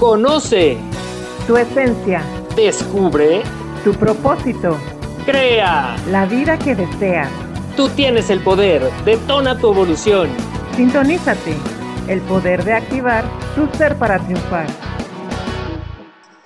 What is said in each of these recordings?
Conoce. Tu esencia. Descubre. Tu propósito. Crea. La vida que deseas. Tú tienes el poder. Detona tu evolución. Sintonízate. El poder de activar tu ser para triunfar.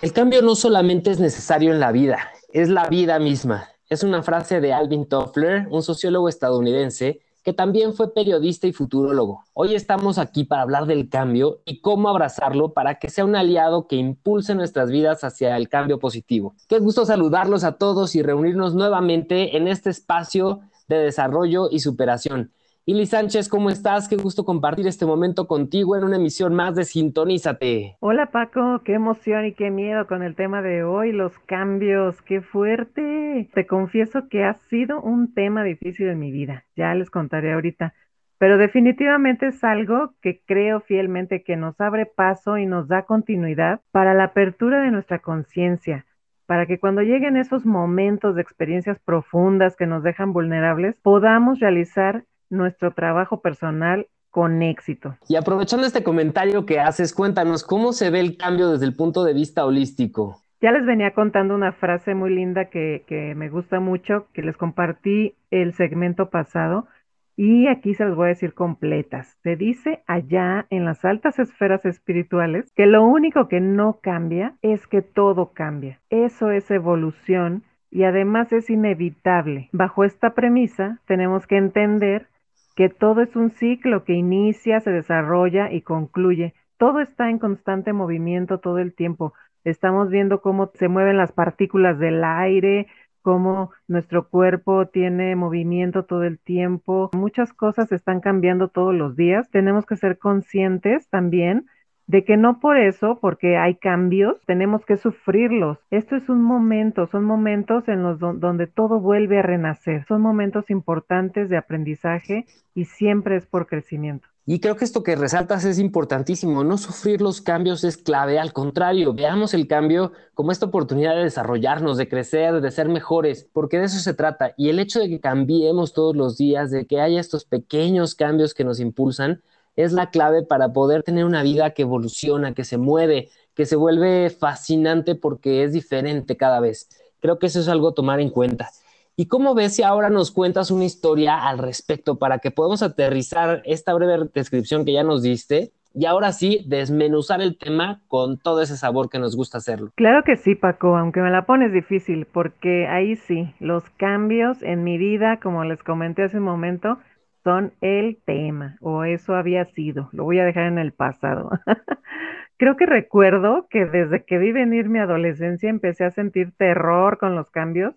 El cambio no solamente es necesario en la vida, es la vida misma. Es una frase de Alvin Toffler, un sociólogo estadounidense que también fue periodista y futurólogo. Hoy estamos aquí para hablar del cambio y cómo abrazarlo para que sea un aliado que impulse nuestras vidas hacia el cambio positivo. Qué gusto saludarlos a todos y reunirnos nuevamente en este espacio de desarrollo y superación. Ili Sánchez, ¿cómo estás? Qué gusto compartir este momento contigo en una emisión más de Sintonízate. Hola Paco, qué emoción y qué miedo con el tema de hoy, los cambios, qué fuerte. Te confieso que ha sido un tema difícil en mi vida, ya les contaré ahorita, pero definitivamente es algo que creo fielmente que nos abre paso y nos da continuidad para la apertura de nuestra conciencia para que cuando lleguen esos momentos de experiencias profundas que nos dejan vulnerables, podamos realizar nuestro trabajo personal con éxito. Y aprovechando este comentario que haces, cuéntanos cómo se ve el cambio desde el punto de vista holístico. Ya les venía contando una frase muy linda que, que me gusta mucho, que les compartí el segmento pasado y aquí se los voy a decir completas. Se dice allá en las altas esferas espirituales que lo único que no cambia es que todo cambia. Eso es evolución y además es inevitable. Bajo esta premisa tenemos que entender que todo es un ciclo que inicia, se desarrolla y concluye. Todo está en constante movimiento todo el tiempo. Estamos viendo cómo se mueven las partículas del aire, cómo nuestro cuerpo tiene movimiento todo el tiempo. Muchas cosas están cambiando todos los días. Tenemos que ser conscientes también de que no por eso, porque hay cambios, tenemos que sufrirlos. Esto es un momento, son momentos en los donde todo vuelve a renacer, son momentos importantes de aprendizaje y siempre es por crecimiento. Y creo que esto que resaltas es importantísimo. No sufrir los cambios es clave. Al contrario, veamos el cambio como esta oportunidad de desarrollarnos, de crecer, de ser mejores, porque de eso se trata. Y el hecho de que cambiemos todos los días, de que haya estos pequeños cambios que nos impulsan, es la clave para poder tener una vida que evoluciona, que se mueve, que se vuelve fascinante porque es diferente cada vez. Creo que eso es algo a tomar en cuenta. ¿Y cómo ves si ahora nos cuentas una historia al respecto para que podamos aterrizar esta breve descripción que ya nos diste y ahora sí desmenuzar el tema con todo ese sabor que nos gusta hacerlo? Claro que sí, Paco, aunque me la pones difícil, porque ahí sí, los cambios en mi vida, como les comenté hace un momento, son el tema, o eso había sido, lo voy a dejar en el pasado. Creo que recuerdo que desde que vi venir mi adolescencia empecé a sentir terror con los cambios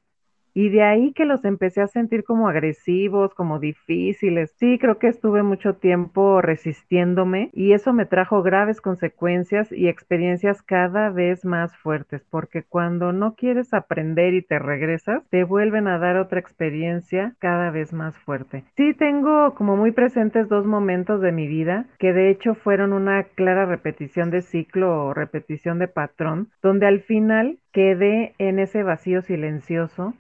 y de ahí que los empecé a sentir como agresivos, como difíciles. Sí, creo que estuve mucho tiempo resistiéndome y eso me trajo graves consecuencias y experiencias cada vez más fuertes, porque cuando no quieres aprender y te regresas, te vuelven a dar otra experiencia cada vez más fuerte. Sí, tengo como muy presentes dos momentos de mi vida que de hecho fueron una clara repetición de ciclo o repetición de patrón, donde al final quedé en ese vacío silencioso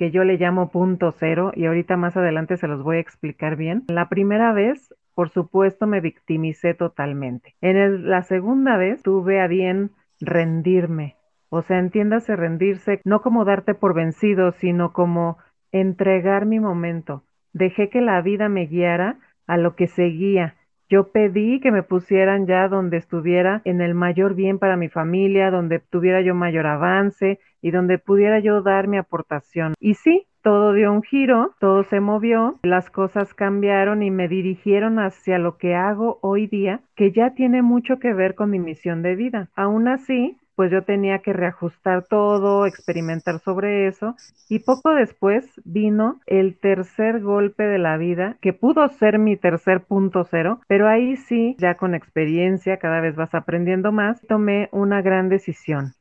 que yo le llamo punto cero y ahorita más adelante se los voy a explicar bien. La primera vez, por supuesto, me victimicé totalmente. En la segunda vez tuve a bien rendirme. O sea, entiéndase rendirse no como darte por vencido, sino como entregar mi momento. Dejé que la vida me guiara a lo que seguía. Yo pedí que me pusieran ya donde estuviera en el mayor bien para mi familia, donde tuviera yo mayor avance, y donde pudiera yo dar mi aportación. Y sí, todo dio un giro, todo se movió, las cosas cambiaron y me dirigieron hacia lo que hago hoy día, que ya tiene mucho que ver con mi misión de vida. Aún así, pues yo tenía que reajustar todo, experimentar sobre eso y poco después vino el tercer golpe de la vida que pudo ser mi tercer punto cero, pero ahí sí, ya con experiencia, cada vez vas aprendiendo más, tomé una gran decisión.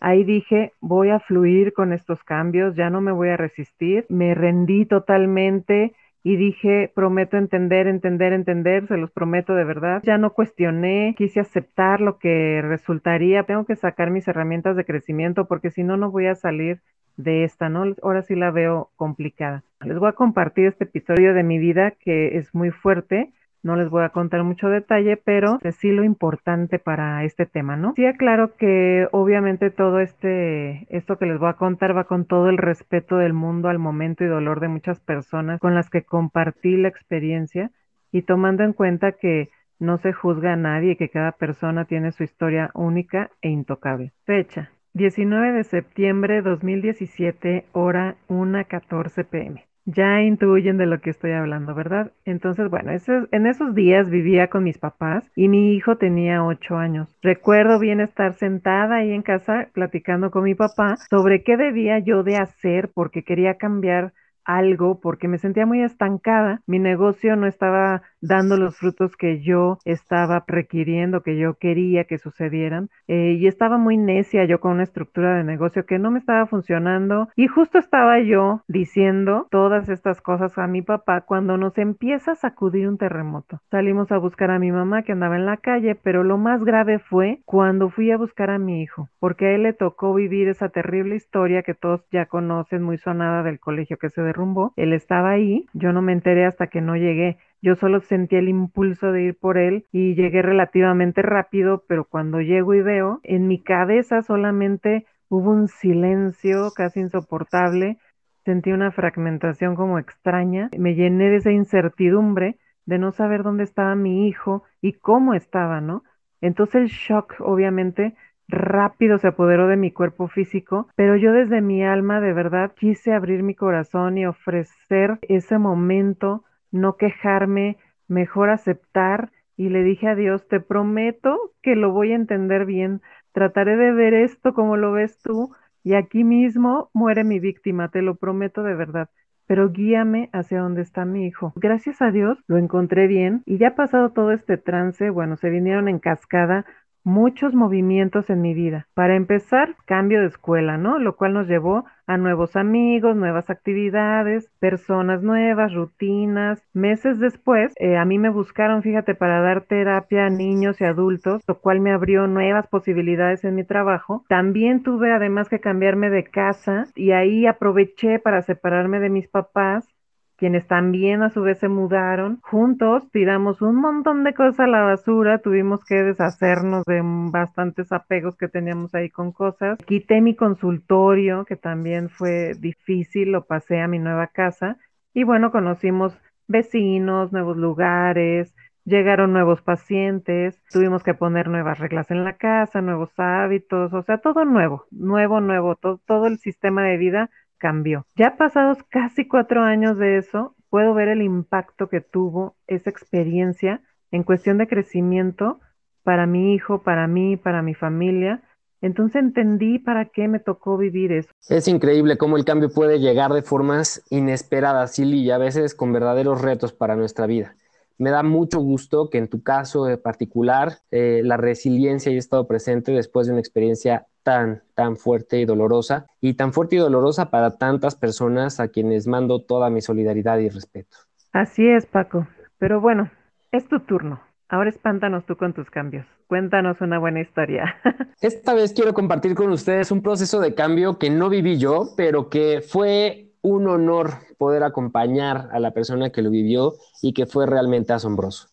Ahí dije, voy a fluir con estos cambios, ya no me voy a resistir, me rendí totalmente y dije, prometo entender, entender, entender, se los prometo de verdad. Ya no cuestioné, quise aceptar lo que resultaría. Tengo que sacar mis herramientas de crecimiento porque si no, no voy a salir de esta, ¿no? Ahora sí la veo complicada. Les voy a compartir este episodio de mi vida que es muy fuerte no les voy a contar mucho detalle, pero sí lo importante para este tema, ¿no? Sí aclaro que obviamente todo este, esto que les voy a contar va con todo el respeto del mundo al momento y dolor de muchas personas con las que compartí la experiencia y tomando en cuenta que no se juzga a nadie, que cada persona tiene su historia única e intocable. Fecha. 19 de septiembre 2017, hora 1.14 pm. Ya intuyen de lo que estoy hablando, ¿verdad? Entonces, bueno, en esos días vivía con mis papás y mi hijo tenía ocho años. Recuerdo bien estar sentada ahí en casa platicando con mi papá sobre qué debía yo de hacer porque quería cambiar algo porque me sentía muy estancada. Mi negocio no estaba dando los frutos que yo estaba requiriendo, que yo quería que sucedieran. Eh, y estaba muy necia yo con una estructura de negocio que no me estaba funcionando. Y justo estaba yo diciendo todas estas cosas a mi papá cuando nos empieza a sacudir un terremoto. Salimos a buscar a mi mamá que andaba en la calle, pero lo más grave fue cuando fui a buscar a mi hijo, porque a él le tocó vivir esa terrible historia que todos ya conocen, muy sonada del colegio que se derrumbó. Él estaba ahí, yo no me enteré hasta que no llegué yo solo sentí el impulso de ir por él y llegué relativamente rápido, pero cuando llego y veo, en mi cabeza solamente hubo un silencio casi insoportable, sentí una fragmentación como extraña, me llené de esa incertidumbre de no saber dónde estaba mi hijo y cómo estaba, ¿no? Entonces el shock, obviamente, rápido se apoderó de mi cuerpo físico, pero yo desde mi alma de verdad quise abrir mi corazón y ofrecer ese momento no quejarme, mejor aceptar y le dije a Dios, te prometo que lo voy a entender bien, trataré de ver esto como lo ves tú y aquí mismo muere mi víctima, te lo prometo de verdad, pero guíame hacia donde está mi hijo. Gracias a Dios lo encontré bien y ya pasado todo este trance, bueno, se vinieron en cascada muchos movimientos en mi vida. Para empezar, cambio de escuela, ¿no? Lo cual nos llevó a nuevos amigos, nuevas actividades, personas nuevas, rutinas. Meses después, eh, a mí me buscaron, fíjate, para dar terapia a niños y adultos, lo cual me abrió nuevas posibilidades en mi trabajo. También tuve además que cambiarme de casa y ahí aproveché para separarme de mis papás quienes también a su vez se mudaron. Juntos tiramos un montón de cosas a la basura, tuvimos que deshacernos de bastantes apegos que teníamos ahí con cosas. Quité mi consultorio, que también fue difícil, lo pasé a mi nueva casa y bueno, conocimos vecinos, nuevos lugares, llegaron nuevos pacientes, tuvimos que poner nuevas reglas en la casa, nuevos hábitos, o sea, todo nuevo, nuevo, nuevo, todo, todo el sistema de vida cambió. Ya pasados casi cuatro años de eso, puedo ver el impacto que tuvo esa experiencia en cuestión de crecimiento para mi hijo, para mí, para mi familia. Entonces entendí para qué me tocó vivir eso. Es increíble cómo el cambio puede llegar de formas inesperadas, Silly, y a veces con verdaderos retos para nuestra vida. Me da mucho gusto que en tu caso en particular eh, la resiliencia haya estado presente después de una experiencia tan, tan fuerte y dolorosa, y tan fuerte y dolorosa para tantas personas a quienes mando toda mi solidaridad y respeto. Así es, Paco. Pero bueno, es tu turno. Ahora espántanos tú con tus cambios. Cuéntanos una buena historia. Esta vez quiero compartir con ustedes un proceso de cambio que no viví yo, pero que fue un honor poder acompañar a la persona que lo vivió y que fue realmente asombroso.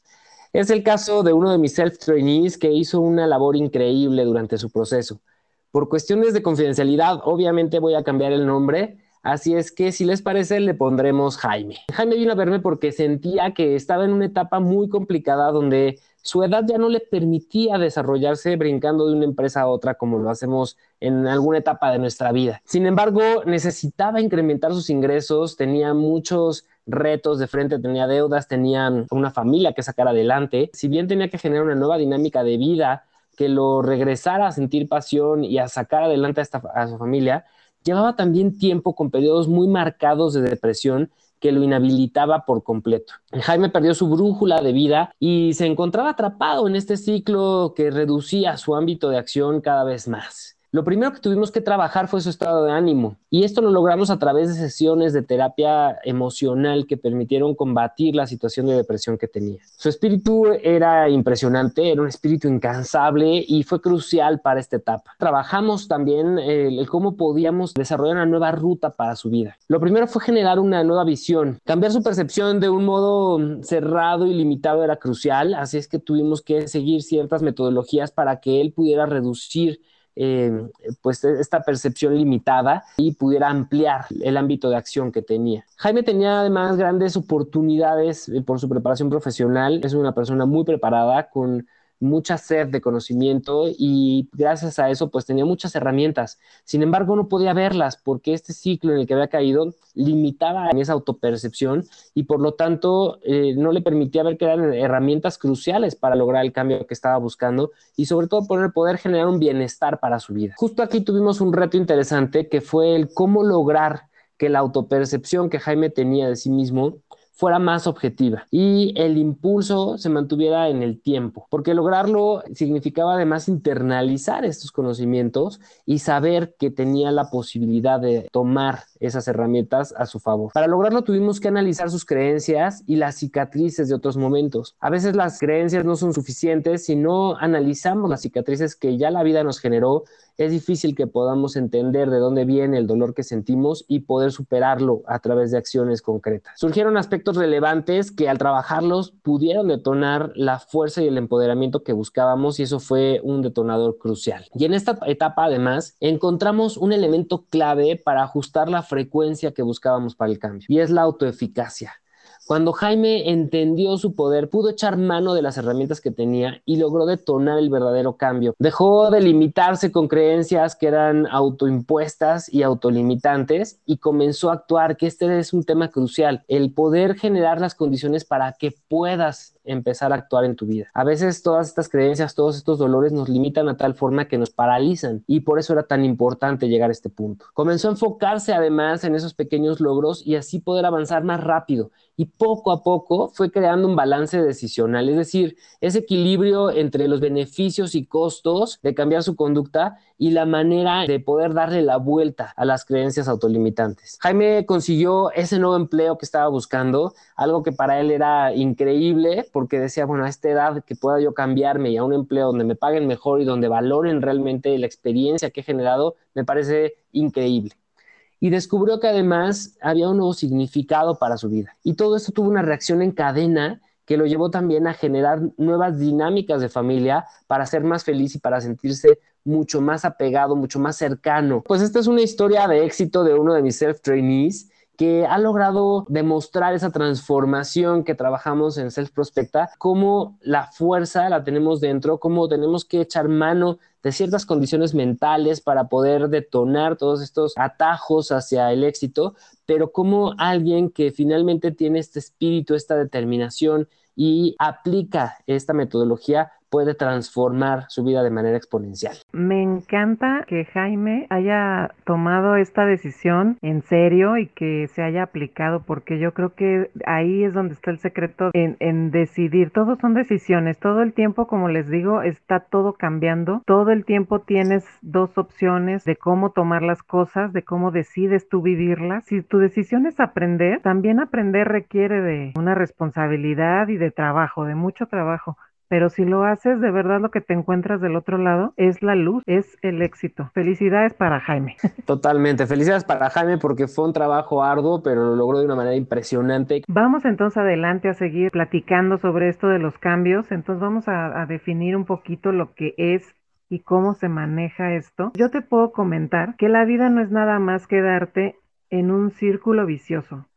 Es el caso de uno de mis self-trainees que hizo una labor increíble durante su proceso. Por cuestiones de confidencialidad, obviamente voy a cambiar el nombre, así es que si les parece le pondremos Jaime. Jaime vino a verme porque sentía que estaba en una etapa muy complicada donde su edad ya no le permitía desarrollarse brincando de una empresa a otra como lo hacemos en alguna etapa de nuestra vida. Sin embargo, necesitaba incrementar sus ingresos, tenía muchos retos de frente, tenía deudas, tenía una familia que sacar adelante. Si bien tenía que generar una nueva dinámica de vida que lo regresara a sentir pasión y a sacar adelante a, esta, a su familia, llevaba también tiempo con periodos muy marcados de depresión que lo inhabilitaba por completo. Jaime perdió su brújula de vida y se encontraba atrapado en este ciclo que reducía su ámbito de acción cada vez más. Lo primero que tuvimos que trabajar fue su estado de ánimo y esto lo logramos a través de sesiones de terapia emocional que permitieron combatir la situación de depresión que tenía. Su espíritu era impresionante, era un espíritu incansable y fue crucial para esta etapa. Trabajamos también el, cómo podíamos desarrollar una nueva ruta para su vida. Lo primero fue generar una nueva visión, cambiar su percepción de un modo cerrado y limitado era crucial, así es que tuvimos que seguir ciertas metodologías para que él pudiera reducir eh, pues esta percepción limitada y pudiera ampliar el ámbito de acción que tenía. Jaime tenía además grandes oportunidades eh, por su preparación profesional, es una persona muy preparada con mucha sed de conocimiento y gracias a eso pues tenía muchas herramientas. Sin embargo, no podía verlas porque este ciclo en el que había caído limitaba esa autopercepción y por lo tanto eh, no le permitía ver que eran herramientas cruciales para lograr el cambio que estaba buscando y sobre todo poder, poder generar un bienestar para su vida. Justo aquí tuvimos un reto interesante que fue el cómo lograr que la autopercepción que Jaime tenía de sí mismo fuera más objetiva y el impulso se mantuviera en el tiempo, porque lograrlo significaba además internalizar estos conocimientos y saber que tenía la posibilidad de tomar esas herramientas a su favor. Para lograrlo tuvimos que analizar sus creencias y las cicatrices de otros momentos. A veces las creencias no son suficientes si no analizamos las cicatrices que ya la vida nos generó es difícil que podamos entender de dónde viene el dolor que sentimos y poder superarlo a través de acciones concretas. Surgieron aspectos relevantes que al trabajarlos pudieron detonar la fuerza y el empoderamiento que buscábamos y eso fue un detonador crucial. Y en esta etapa además encontramos un elemento clave para ajustar la frecuencia que buscábamos para el cambio y es la autoeficacia. Cuando Jaime entendió su poder, pudo echar mano de las herramientas que tenía y logró detonar el verdadero cambio. Dejó de limitarse con creencias que eran autoimpuestas y autolimitantes y comenzó a actuar, que este es un tema crucial, el poder generar las condiciones para que puedas empezar a actuar en tu vida. A veces todas estas creencias, todos estos dolores nos limitan a tal forma que nos paralizan y por eso era tan importante llegar a este punto. Comenzó a enfocarse además en esos pequeños logros y así poder avanzar más rápido y poco a poco fue creando un balance decisional, es decir, ese equilibrio entre los beneficios y costos de cambiar su conducta y la manera de poder darle la vuelta a las creencias autolimitantes. Jaime consiguió ese nuevo empleo que estaba buscando, algo que para él era increíble porque decía, bueno, a esta edad que pueda yo cambiarme y a un empleo donde me paguen mejor y donde valoren realmente la experiencia que he generado, me parece increíble y descubrió que además había un nuevo significado para su vida. Y todo esto tuvo una reacción en cadena que lo llevó también a generar nuevas dinámicas de familia para ser más feliz y para sentirse mucho más apegado, mucho más cercano. Pues esta es una historia de éxito de uno de mis self-trainees que ha logrado demostrar esa transformación que trabajamos en Self Prospecta, cómo la fuerza la tenemos dentro, cómo tenemos que echar mano de ciertas condiciones mentales para poder detonar todos estos atajos hacia el éxito, pero como alguien que finalmente tiene este espíritu, esta determinación y aplica esta metodología puede transformar su vida de manera exponencial. Me encanta que Jaime haya tomado esta decisión en serio y que se haya aplicado, porque yo creo que ahí es donde está el secreto en, en decidir. Todos son decisiones, todo el tiempo, como les digo, está todo cambiando, todo el tiempo tienes dos opciones de cómo tomar las cosas, de cómo decides tú vivirlas. Si tu decisión es aprender, también aprender requiere de una responsabilidad y de trabajo, de mucho trabajo pero si lo haces, de verdad lo que te encuentras del otro lado es la luz, es el éxito. Felicidades para Jaime. Totalmente, felicidades para Jaime porque fue un trabajo arduo, pero lo logró de una manera impresionante. Vamos entonces adelante a seguir platicando sobre esto de los cambios. Entonces vamos a, a definir un poquito lo que es y cómo se maneja esto. Yo te puedo comentar que la vida no es nada más que darte en un círculo vicioso.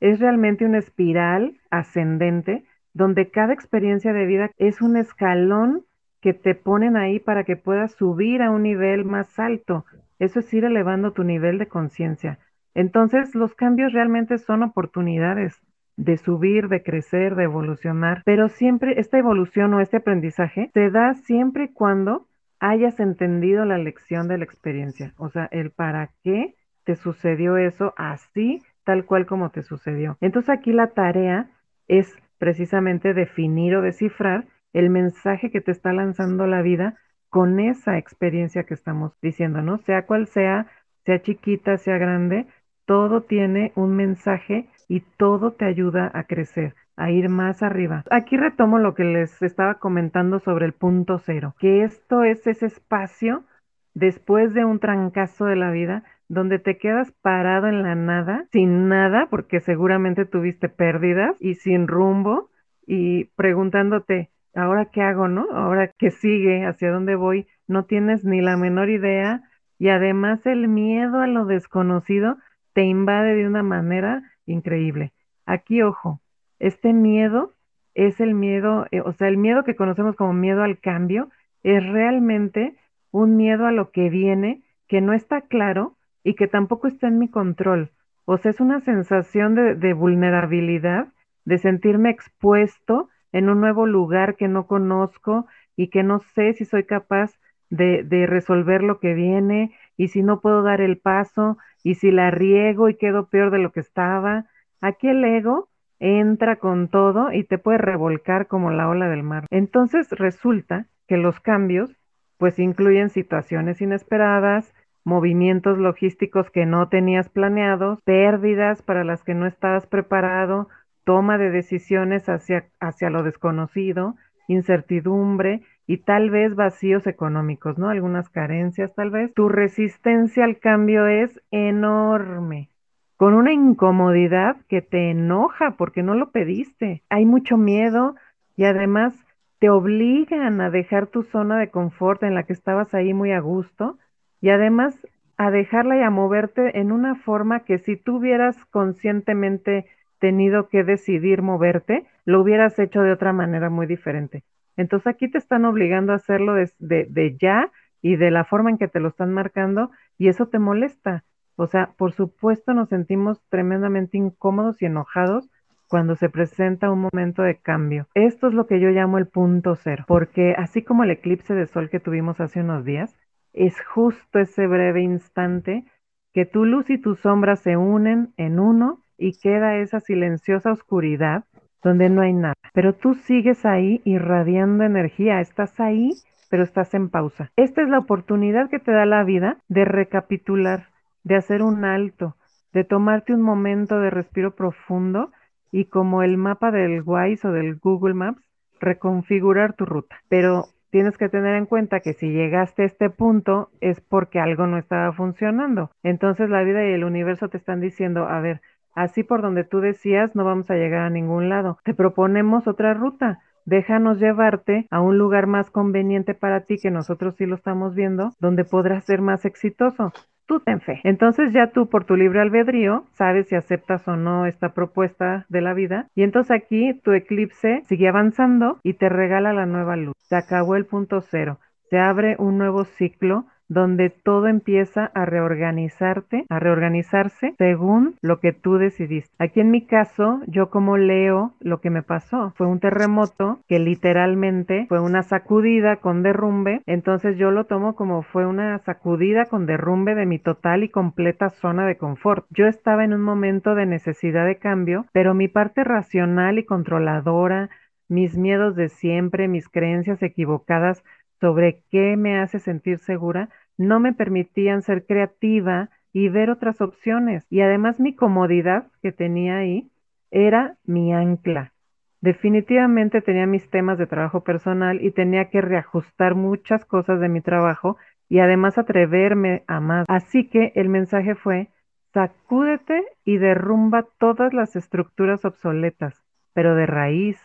Es realmente una espiral ascendente donde cada experiencia de vida es un escalón que te ponen ahí para que puedas subir a un nivel más alto. Eso es ir elevando tu nivel de conciencia. Entonces, los cambios realmente son oportunidades de subir, de crecer, de evolucionar, pero siempre esta evolución o este aprendizaje se da siempre y cuando hayas entendido la lección de la experiencia, o sea, el para qué te sucedió eso así, tal cual como te sucedió. Entonces aquí la tarea es precisamente definir o descifrar el mensaje que te está lanzando la vida con esa experiencia que estamos diciendo, ¿no? Sea cual sea, sea chiquita, sea grande, todo tiene un mensaje y todo te ayuda a crecer, a ir más arriba. Aquí retomo lo que les estaba comentando sobre el punto cero, que esto es ese espacio después de un trancazo de la vida donde te quedas parado en la nada, sin nada, porque seguramente tuviste pérdidas y sin rumbo y preguntándote, ¿ahora qué hago, no? ¿Ahora qué sigue? ¿Hacia dónde voy? No tienes ni la menor idea y además el miedo a lo desconocido te invade de una manera increíble. Aquí, ojo, este miedo es el miedo, eh, o sea, el miedo que conocemos como miedo al cambio es realmente un miedo a lo que viene que no está claro y que tampoco está en mi control. O sea, es una sensación de, vulnerabilidad, de sentirme expuesto en un nuevo lugar que no conozco y que no sé si soy capaz de, de, resolver lo que viene y si no puedo dar el paso y si la riego y quedo peor de lo que estaba. Aquí el ego entra con todo y te puede revolcar como la ola del mar. Entonces resulta que los cambios pues incluyen situaciones inesperadas, movimientos logísticos que no tenías planeados, pérdidas para las que no estabas preparado, toma de decisiones hacia, hacia lo desconocido, incertidumbre y tal vez vacíos económicos, ¿no? Algunas carencias tal vez. Tu resistencia al cambio es enorme, con una incomodidad que te enoja porque no lo pediste. Hay mucho miedo y además te obligan a dejar tu zona de confort en la que estabas ahí muy a gusto y además a dejarla y a moverte en una forma que si tú hubieras conscientemente tenido que decidir moverte, lo hubieras hecho de otra manera muy diferente. Entonces aquí te están obligando a hacerlo de, de, ya y de la forma en que te lo están marcando y eso te molesta. O sea, por supuesto nos sentimos tremendamente incómodos y enojados cuando se presenta un momento de cambio. Esto es lo que yo llamo el punto cero, porque así como el eclipse de sol que tuvimos hace unos días, es justo ese breve instante que tu luz y tu sombra se unen en uno y queda esa silenciosa oscuridad donde no hay nada. Pero tú sigues ahí irradiando energía, estás ahí, pero estás en pausa. Esta es la oportunidad que te da la vida de recapitular, de hacer un alto, de tomarte un momento de respiro profundo y como el mapa del Wise o del Google Maps, reconfigurar tu ruta. Pero tienes que tener en cuenta que si llegaste a este punto es porque algo no estaba funcionando. Entonces la vida y el universo te están diciendo, a ver, Así por donde tú decías, no vamos a llegar a ningún lado. Te proponemos otra ruta. Déjanos llevarte a un lugar más conveniente para ti, que nosotros sí lo estamos viendo, donde podrás ser más exitoso. Tú ten fe. Entonces ya tú por tu libre albedrío sabes si aceptas o no esta propuesta de la vida. Y entonces aquí tu eclipse sigue avanzando y te regala la nueva luz. Se acabó el punto cero. Se abre un nuevo ciclo donde todo empieza a reorganizarte, a reorganizarse según lo que tú decidiste. Aquí en mi caso, yo como leo lo que me pasó, fue un terremoto que literalmente fue una sacudida con derrumbe, entonces yo lo tomo como fue una sacudida con derrumbe de mi total y completa zona de confort. Yo estaba en un momento de necesidad de cambio, pero mi parte racional y controladora, mis miedos de siempre, mis creencias equivocadas sobre qué me hace sentir segura, no me permitían ser creativa y ver otras opciones. Y además mi comodidad que tenía ahí era mi ancla. Definitivamente tenía mis temas de trabajo personal y tenía que reajustar muchas cosas de mi trabajo y además atreverme a más. Así que el mensaje fue, sacúdete y derrumba todas las estructuras obsoletas, pero de raíz.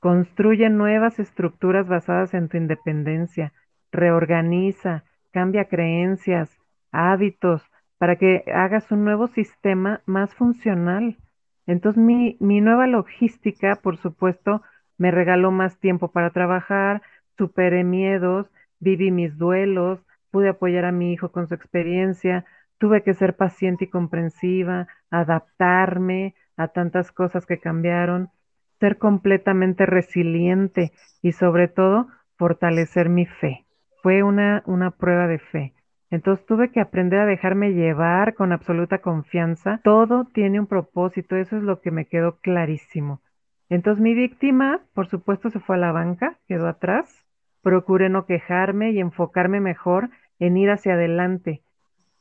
Construye nuevas estructuras basadas en tu independencia. Reorganiza, cambia creencias, hábitos, para que hagas un nuevo sistema más funcional. Entonces mi, mi nueva logística, por supuesto, me regaló más tiempo para trabajar, superé miedos, viví mis duelos, pude apoyar a mi hijo con su experiencia, tuve que ser paciente y comprensiva, adaptarme a tantas cosas que cambiaron, ser completamente resiliente y sobre todo fortalecer mi fe fue una, una prueba de fe. Entonces tuve que aprender a dejarme llevar con absoluta confianza. Todo tiene un propósito, eso es lo que me quedó clarísimo. Entonces mi víctima, por supuesto, se fue a la banca, quedó atrás, procuré no quejarme y enfocarme mejor en ir hacia adelante.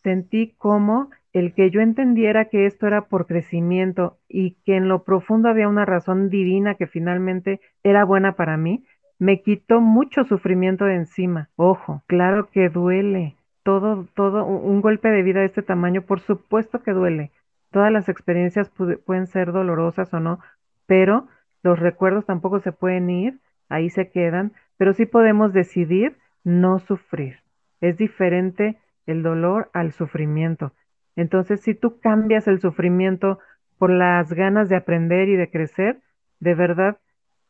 Sentí como el que yo entendiera que esto era por crecimiento y que en lo profundo había una razón divina que finalmente era buena para mí, me quitó mucho sufrimiento de encima. Ojo, claro que duele. Todo, todo, un golpe de vida de este tamaño, por supuesto que duele. Todas las experiencias pueden ser dolorosas o no, pero los recuerdos tampoco se pueden ir, ahí se quedan, pero sí podemos decidir no sufrir. Es diferente el dolor al sufrimiento. Entonces, si tú cambias el sufrimiento por las ganas de aprender y de crecer, de verdad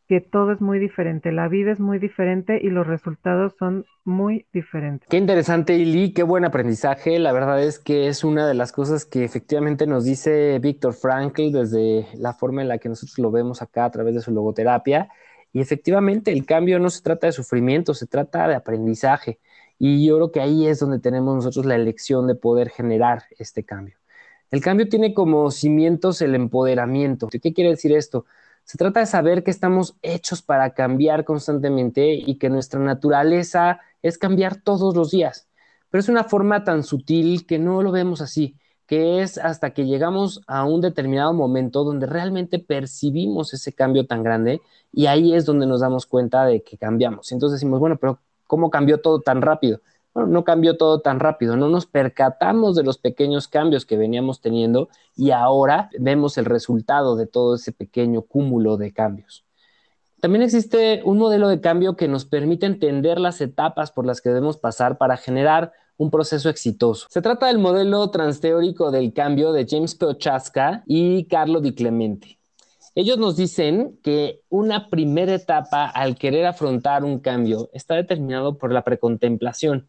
que todo es muy diferente, la vida es muy diferente y los resultados son muy diferentes. Qué interesante, Ili, qué buen aprendizaje. La verdad es que es una de las cosas que efectivamente nos dice Víctor Frankl desde la forma en la que nosotros lo vemos acá a través de su logoterapia. Y efectivamente el cambio no se trata de sufrimiento, se trata de aprendizaje. Y yo creo que ahí es donde tenemos nosotros la elección de poder generar este cambio. El cambio tiene como cimientos el empoderamiento. ¿Qué quiere decir esto? Se trata de saber que estamos hechos para cambiar constantemente y que nuestra naturaleza es cambiar todos los días. Pero es una forma tan sutil que no lo vemos así, que es hasta que llegamos a un determinado momento donde realmente percibimos ese cambio tan grande y ahí es donde nos damos cuenta de que cambiamos. Entonces decimos, bueno, pero ¿cómo cambió todo tan rápido? No cambió todo tan rápido, no nos percatamos de los pequeños cambios que veníamos teniendo y ahora vemos el resultado de todo ese pequeño cúmulo de cambios. También existe un modelo de cambio que nos permite entender las etapas por las que debemos pasar para generar un proceso exitoso. Se trata del modelo transteórico del cambio de James Prochaska y Carlo Di Clemente. Ellos nos dicen que una primera etapa al querer afrontar un cambio está determinado por la precontemplación,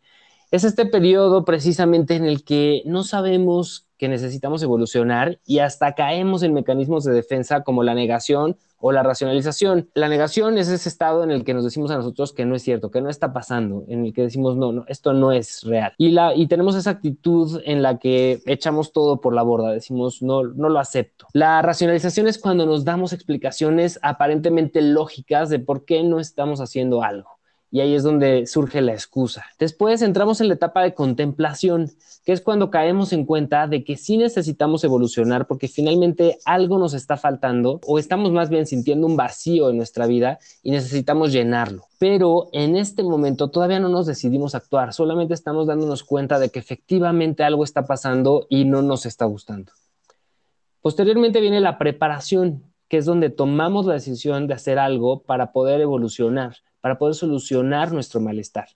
es este periodo precisamente en el que no sabemos que necesitamos evolucionar y hasta caemos en mecanismos de defensa como la negación o la racionalización. La negación es ese estado en el que nos decimos a nosotros que no es cierto, que no está pasando, en el que decimos no, no, esto no es real. Y, la, y tenemos esa actitud en la que echamos todo por la borda, decimos no, no lo acepto. La racionalización es cuando nos damos explicaciones aparentemente lógicas de por qué no estamos haciendo algo y ahí es donde surge la excusa. Después entramos en la etapa de contemplación, que es cuando caemos en cuenta de que sí necesitamos evolucionar porque finalmente algo nos está faltando o estamos más bien sintiendo un vacío en nuestra vida y necesitamos llenarlo. Pero en este momento todavía no nos decidimos actuar, solamente estamos dándonos cuenta de que efectivamente algo está pasando y no nos está gustando. Posteriormente viene la preparación, que es donde tomamos la decisión de hacer algo para poder evolucionar para poder solucionar nuestro malestar.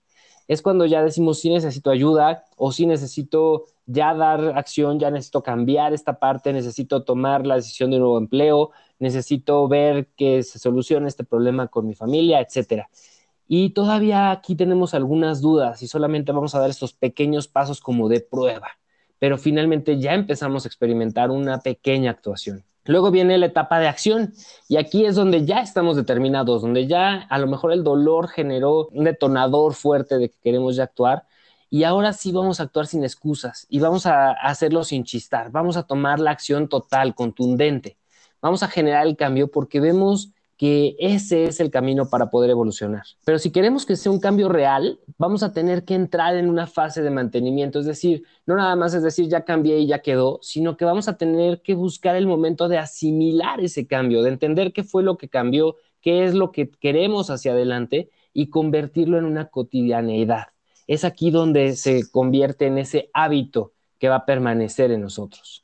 Es cuando ya decimos si necesito ayuda o si necesito ya dar acción, ya necesito cambiar esta parte, necesito tomar la decisión de un nuevo empleo, necesito ver que se solucione este problema con mi familia, etcétera. Y todavía aquí tenemos algunas dudas y solamente vamos a dar estos pequeños pasos como de prueba, pero finalmente ya empezamos a experimentar una pequeña actuación. Luego viene la etapa de acción y aquí es donde ya estamos determinados, donde ya a lo mejor el dolor generó un detonador fuerte de que queremos ya actuar y ahora sí vamos a actuar sin excusas y vamos a hacerlo sin chistar, vamos a tomar la acción total, contundente, vamos a generar el cambio porque vemos que ese es el camino para poder evolucionar. Pero si queremos que sea un cambio real, vamos a tener que entrar en una fase de mantenimiento, es decir, no nada más es decir, ya cambié y ya quedó, sino que vamos a tener que buscar el momento de asimilar ese cambio, de entender qué fue lo que cambió, qué es lo que queremos hacia adelante y convertirlo en una cotidianeidad. Es aquí donde se convierte en ese hábito que va a permanecer en nosotros.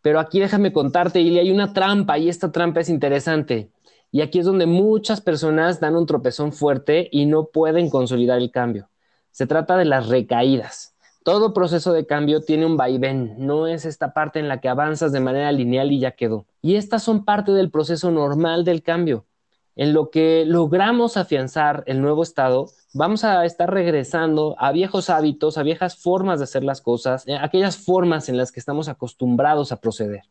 Pero aquí déjame contarte, y hay una trampa y esta trampa es interesante. Y aquí es donde muchas personas dan un tropezón fuerte y no pueden consolidar el cambio. Se trata de las recaídas. Todo proceso de cambio tiene un vaivén, no es esta parte en la que avanzas de manera lineal y ya quedó. Y estas son parte del proceso normal del cambio. En lo que logramos afianzar el nuevo estado, vamos a estar regresando a viejos hábitos, a viejas formas de hacer las cosas, eh, aquellas formas en las que estamos acostumbrados a proceder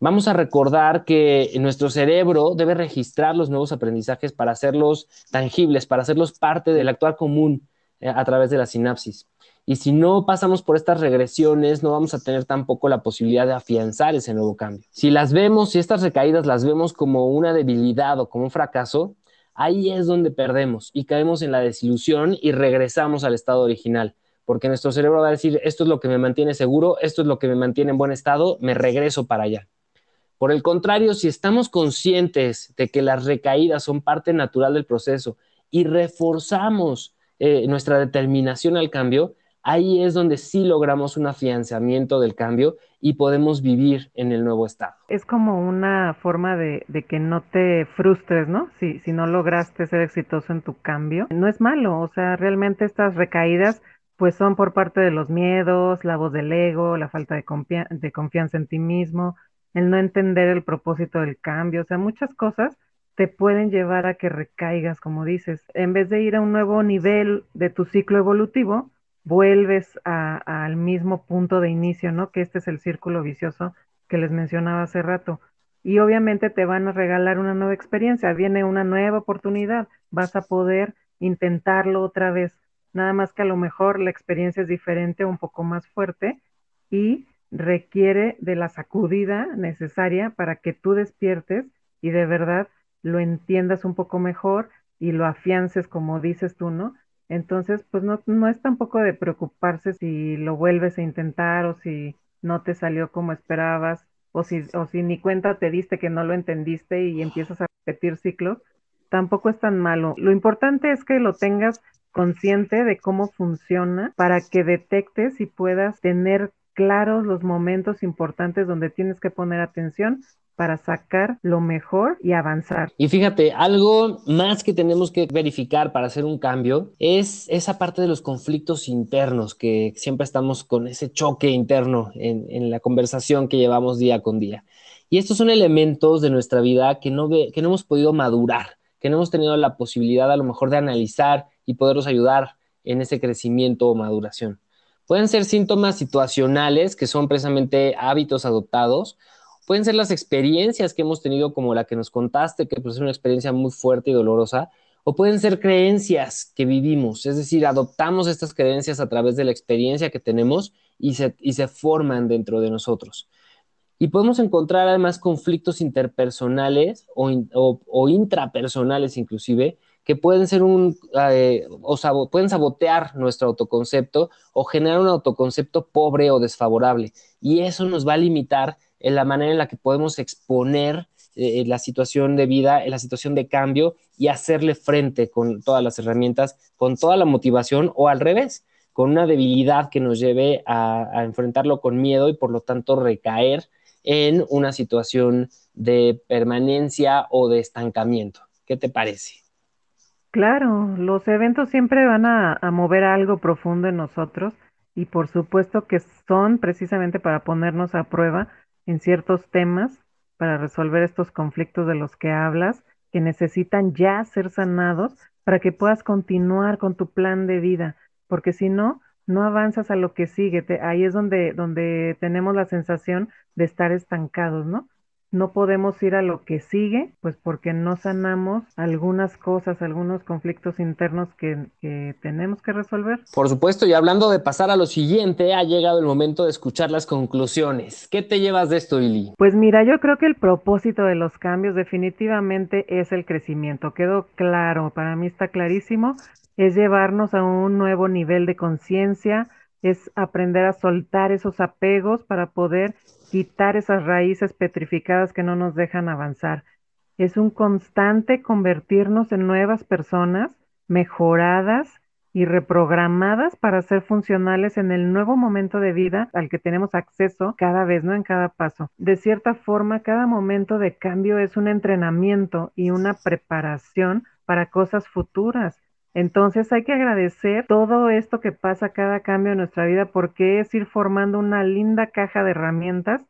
vamos a recordar que nuestro cerebro debe registrar los nuevos aprendizajes para hacerlos tangibles, para hacerlos parte del actuar común eh, a través de la sinapsis. Y si no pasamos por estas regresiones, no vamos a tener tampoco la posibilidad de afianzar ese nuevo cambio. Si las vemos, si estas recaídas las vemos como una debilidad o como un fracaso, ahí es donde perdemos y caemos en la desilusión y regresamos al estado original, porque nuestro cerebro va a decir, esto es lo que me mantiene seguro, esto es lo que me mantiene en buen estado, me regreso para allá. Por el contrario, si estamos conscientes de que las recaídas son parte natural del proceso y reforzamos eh, nuestra determinación al cambio, ahí es donde sí logramos un afianzamiento del cambio y podemos vivir en el nuevo estado. Es como una forma de, que no te frustres, ¿no? Si, no lograste ser exitoso en tu cambio, no es malo, o sea, realmente estas recaídas pues son por parte de los miedos, la voz del ego, la falta de confianza en ti mismo, el no entender el propósito del cambio, o sea, muchas cosas te pueden llevar a que recaigas, como dices. En vez de ir a un nuevo nivel de tu ciclo evolutivo, vuelves al mismo punto de inicio, ¿no? Que este es el círculo vicioso que les mencionaba hace rato. Y obviamente te van a regalar una nueva experiencia, viene una nueva oportunidad, vas a poder intentarlo otra vez. Nada más que a lo mejor la experiencia es diferente, un poco más fuerte y requiere de la sacudida necesaria para que tú despiertes y de verdad lo entiendas un poco mejor y lo afiances como dices tú, ¿no? Entonces, pues no, no es tampoco de preocuparse si lo vuelves a intentar o si no te salió como esperabas o si, o si ni cuenta te diste que no lo entendiste y empiezas a repetir ciclos, tampoco es tan malo. Lo importante es que lo tengas consciente de cómo funciona para que detectes y puedas tener claros los momentos importantes donde tienes que poner atención para sacar lo mejor y avanzar. Y fíjate, algo más que tenemos que verificar para hacer un cambio es esa parte de los conflictos internos, que siempre estamos con ese choque interno en, la conversación que llevamos día con día. Y estos son elementos de nuestra vida que no, que no hemos podido madurar, que no hemos tenido la posibilidad a lo mejor de analizar y poderlos ayudar en ese crecimiento o maduración. Pueden ser síntomas situacionales, que son precisamente hábitos adoptados, pueden ser las experiencias que hemos tenido, como la que nos contaste, que pues, es una experiencia muy fuerte y dolorosa, o pueden ser creencias que vivimos, es decir, adoptamos estas creencias a través de la experiencia que tenemos y se, forman dentro de nosotros. Y podemos encontrar además conflictos interpersonales o intrapersonales inclusive, que pueden ser un, eh, o pueden sabotear nuestro autoconcepto o generar un autoconcepto pobre o desfavorable. Y eso nos va a limitar en la manera en la que podemos exponer eh, la situación de vida, en la situación de cambio y hacerle frente con todas las herramientas, con toda la motivación o al revés, con una debilidad que nos lleve a, a enfrentarlo con miedo y por lo tanto recaer en una situación de permanencia o de estancamiento. ¿Qué te parece? Claro, los eventos siempre van a, mover algo profundo en nosotros y por supuesto que son precisamente para ponernos a prueba en ciertos temas, para resolver estos conflictos de los que hablas, que necesitan ya ser sanados para que puedas continuar con tu plan de vida, porque si no, no avanzas a lo que sigue. ahí es donde, donde tenemos la sensación de estar estancados, ¿no? No podemos ir a lo que sigue, pues porque no sanamos algunas cosas, algunos conflictos internos que, tenemos que resolver. Por supuesto, y hablando de pasar a lo siguiente, ha llegado el momento de escuchar las conclusiones. ¿Qué te llevas de esto, Ili? Pues mira, yo creo que el propósito de los cambios definitivamente es el crecimiento. Quedó claro, para mí está clarísimo, es llevarnos a un nuevo nivel de conciencia, es aprender a soltar esos apegos para poder quitar esas raíces petrificadas que no nos dejan avanzar. Es un constante convertirnos en nuevas personas, mejoradas y reprogramadas para ser funcionales en el nuevo momento de vida al que tenemos acceso cada vez, no en cada paso. De cierta forma, cada momento de cambio es un entrenamiento y una preparación para cosas futuras entonces hay que agradecer todo esto que pasa cada cambio en nuestra vida porque es ir formando una linda caja de herramientas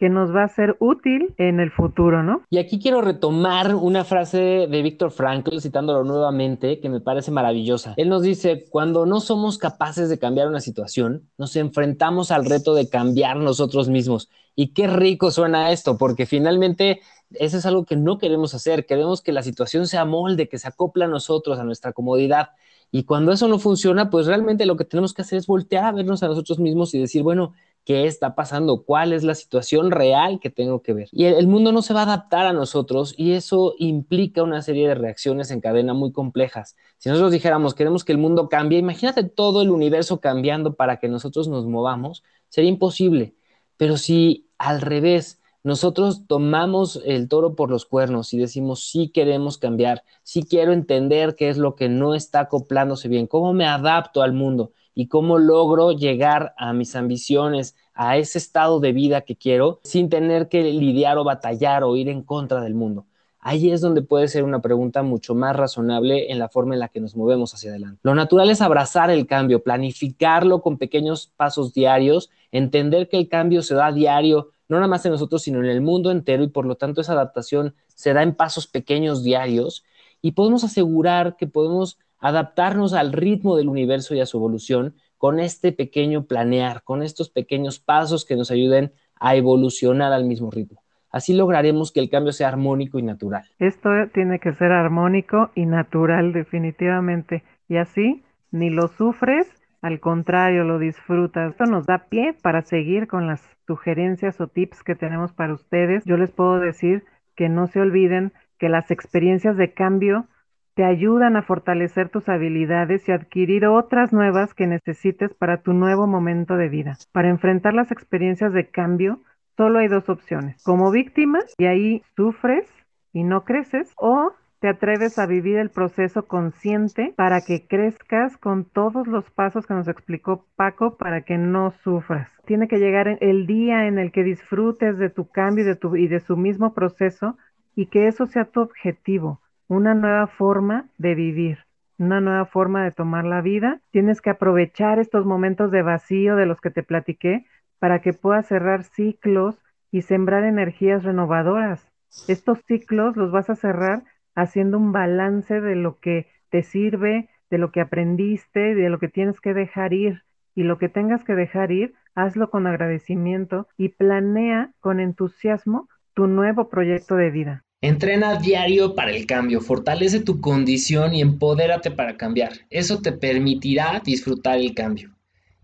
que nos va a ser útil en el futuro, ¿no? Y aquí quiero retomar una frase de Víctor Frankl, citándolo nuevamente, que me parece maravillosa. Él nos dice, cuando no somos capaces de cambiar una situación, nos enfrentamos al reto de cambiar nosotros mismos. Y qué rico suena esto, porque finalmente eso es algo que no queremos hacer. Queremos que la situación sea molde, que se acopla a nosotros, a nuestra comodidad. Y cuando eso no funciona, pues realmente lo que tenemos que hacer es voltear a vernos a nosotros mismos y decir, bueno, qué está pasando, cuál es la situación real que tengo que ver. Y el, mundo no se va a adaptar a nosotros y eso implica una serie de reacciones en cadena muy complejas. Si nosotros dijéramos, queremos que el mundo cambie, imagínate todo el universo cambiando para que nosotros nos movamos, sería imposible. Pero si al revés, nosotros tomamos el toro por los cuernos y decimos, sí queremos cambiar, sí quiero entender qué es lo que no está acoplándose bien, cómo me adapto al mundo y cómo logro llegar a mis ambiciones, a ese estado de vida que quiero, sin tener que lidiar o batallar o ir en contra del mundo. Ahí es donde puede ser una pregunta mucho más razonable en la forma en la que nos movemos hacia adelante. Lo natural es abrazar el cambio, planificarlo con pequeños pasos diarios, entender que el cambio se da diario no nada más en nosotros, sino en el mundo entero y por lo tanto esa adaptación se da en pasos pequeños diarios y podemos asegurar que podemos adaptarnos al ritmo del universo y a su evolución con este pequeño planear, con estos pequeños pasos que nos ayuden a evolucionar al mismo ritmo. Así lograremos que el cambio sea armónico y natural. Esto tiene que ser armónico y natural definitivamente. Y así ni lo sufres al contrario, lo disfrutas. Esto nos da pie para seguir con las sugerencias o tips que tenemos para ustedes. Yo les puedo decir que no se olviden que las experiencias de cambio te ayudan a fortalecer tus habilidades y adquirir otras nuevas que necesites para tu nuevo momento de vida. Para enfrentar las experiencias de cambio, solo hay dos opciones. Como víctima, y ahí sufres y no creces, o te atreves a vivir el proceso consciente para que crezcas con todos los pasos que nos explicó Paco para que no sufras. Tiene que llegar el día en el que disfrutes de tu cambio y de, tu, y de su mismo proceso y que eso sea tu objetivo, una nueva forma de vivir, una nueva forma de tomar la vida. Tienes que aprovechar estos momentos de vacío de los que te platiqué para que puedas cerrar ciclos y sembrar energías renovadoras. Estos ciclos los vas a cerrar haciendo un balance de lo que te sirve, de lo que aprendiste, de lo que tienes que dejar ir. Y lo que tengas que dejar ir, hazlo con agradecimiento y planea con entusiasmo tu nuevo proyecto de vida. Entrena diario para el cambio, fortalece tu condición y empodérate para cambiar. Eso te permitirá disfrutar el cambio.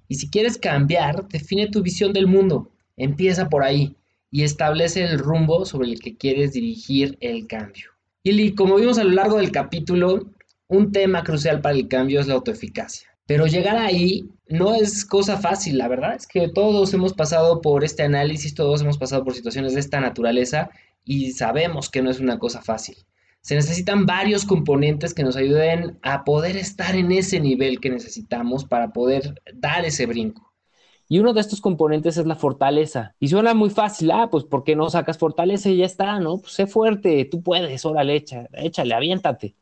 Y si quieres cambiar, define tu visión del mundo. Empieza por ahí y establece el rumbo sobre el que quieres dirigir el cambio. Y como vimos a lo largo del capítulo, un tema crucial para el cambio es la autoeficacia. Pero llegar ahí no es cosa fácil, la verdad es que todos hemos pasado por este análisis, todos hemos pasado por situaciones de esta naturaleza y sabemos que no es una cosa fácil. Se necesitan varios componentes que nos ayuden a poder estar en ese nivel que necesitamos para poder dar ese brinco. Y uno de estos componentes es la fortaleza. Y suena muy fácil, ah, pues ¿por qué no sacas fortaleza y ya está, no? Pues sé fuerte, tú puedes, órale, echa, échale, aviéntate.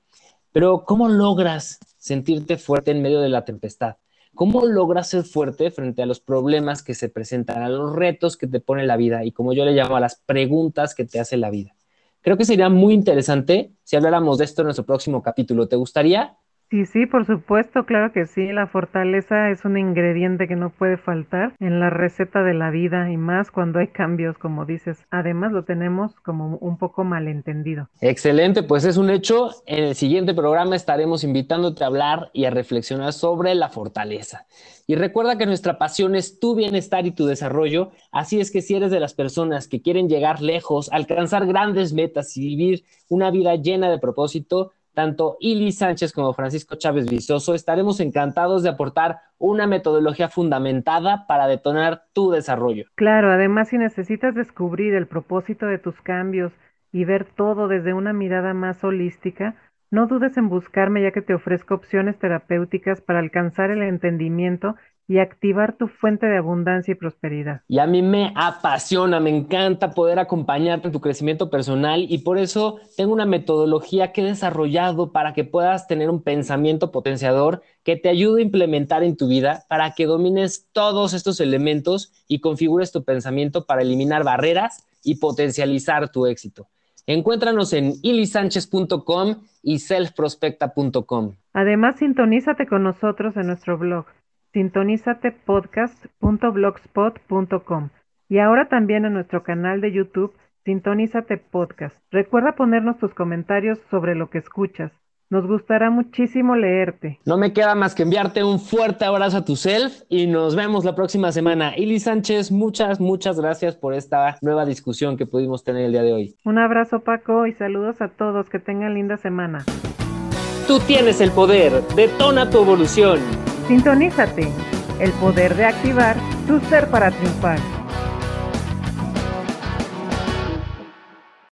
Pero ¿cómo logras sentirte fuerte en medio de la tempestad? ¿Cómo logras ser fuerte frente a los problemas que se presentan, a los retos que te pone la vida y como yo le llamo a las preguntas que te hace la vida? Creo que sería muy interesante si habláramos de esto en nuestro próximo capítulo. ¿Te gustaría? Sí, sí, por supuesto, claro que sí. La fortaleza es un ingrediente que no puede faltar en la receta de la vida y más cuando hay cambios, como dices. Además, lo tenemos como un poco malentendido. Excelente, pues es un hecho. En el siguiente programa estaremos invitándote a hablar y a reflexionar sobre la fortaleza. Y recuerda que nuestra pasión es tu bienestar y tu desarrollo. Así es que si eres de las personas que quieren llegar lejos, alcanzar grandes metas y vivir una vida llena de propósito, tanto Ili Sánchez como Francisco Chávez Vizoso, estaremos encantados de aportar una metodología fundamentada para detonar tu desarrollo. Claro, además si necesitas descubrir el propósito de tus cambios y ver todo desde una mirada más holística, no dudes en buscarme ya que te ofrezco opciones terapéuticas para alcanzar el entendimiento y activar tu fuente de abundancia y prosperidad. Y a mí me apasiona, me encanta poder acompañarte en tu crecimiento personal y por eso tengo una metodología que he desarrollado para que puedas tener un pensamiento potenciador que te ayude a implementar en tu vida para que domines todos estos elementos y configures tu pensamiento para eliminar barreras y potencializar tu éxito. Encuéntranos en ilisánchez.com y selfprospecta.com. Además, sintonízate con nosotros en nuestro blog sintonizatepodcast.blogspot.com y ahora también en nuestro canal de YouTube Sintonízate Podcast. Recuerda ponernos tus comentarios sobre lo que escuchas Nos gustará muchísimo leerte. No me queda más que enviarte un fuerte abrazo a tu self y nos vemos la próxima semana. Ili Sánchez, muchas, muchas gracias por esta nueva discusión que pudimos tener el día de hoy. Un abrazo Paco y saludos a todos. Que tengan linda semana. Tú tienes el poder. Detona tu evolución. Sintonízate. El poder de activar tu ser para triunfar.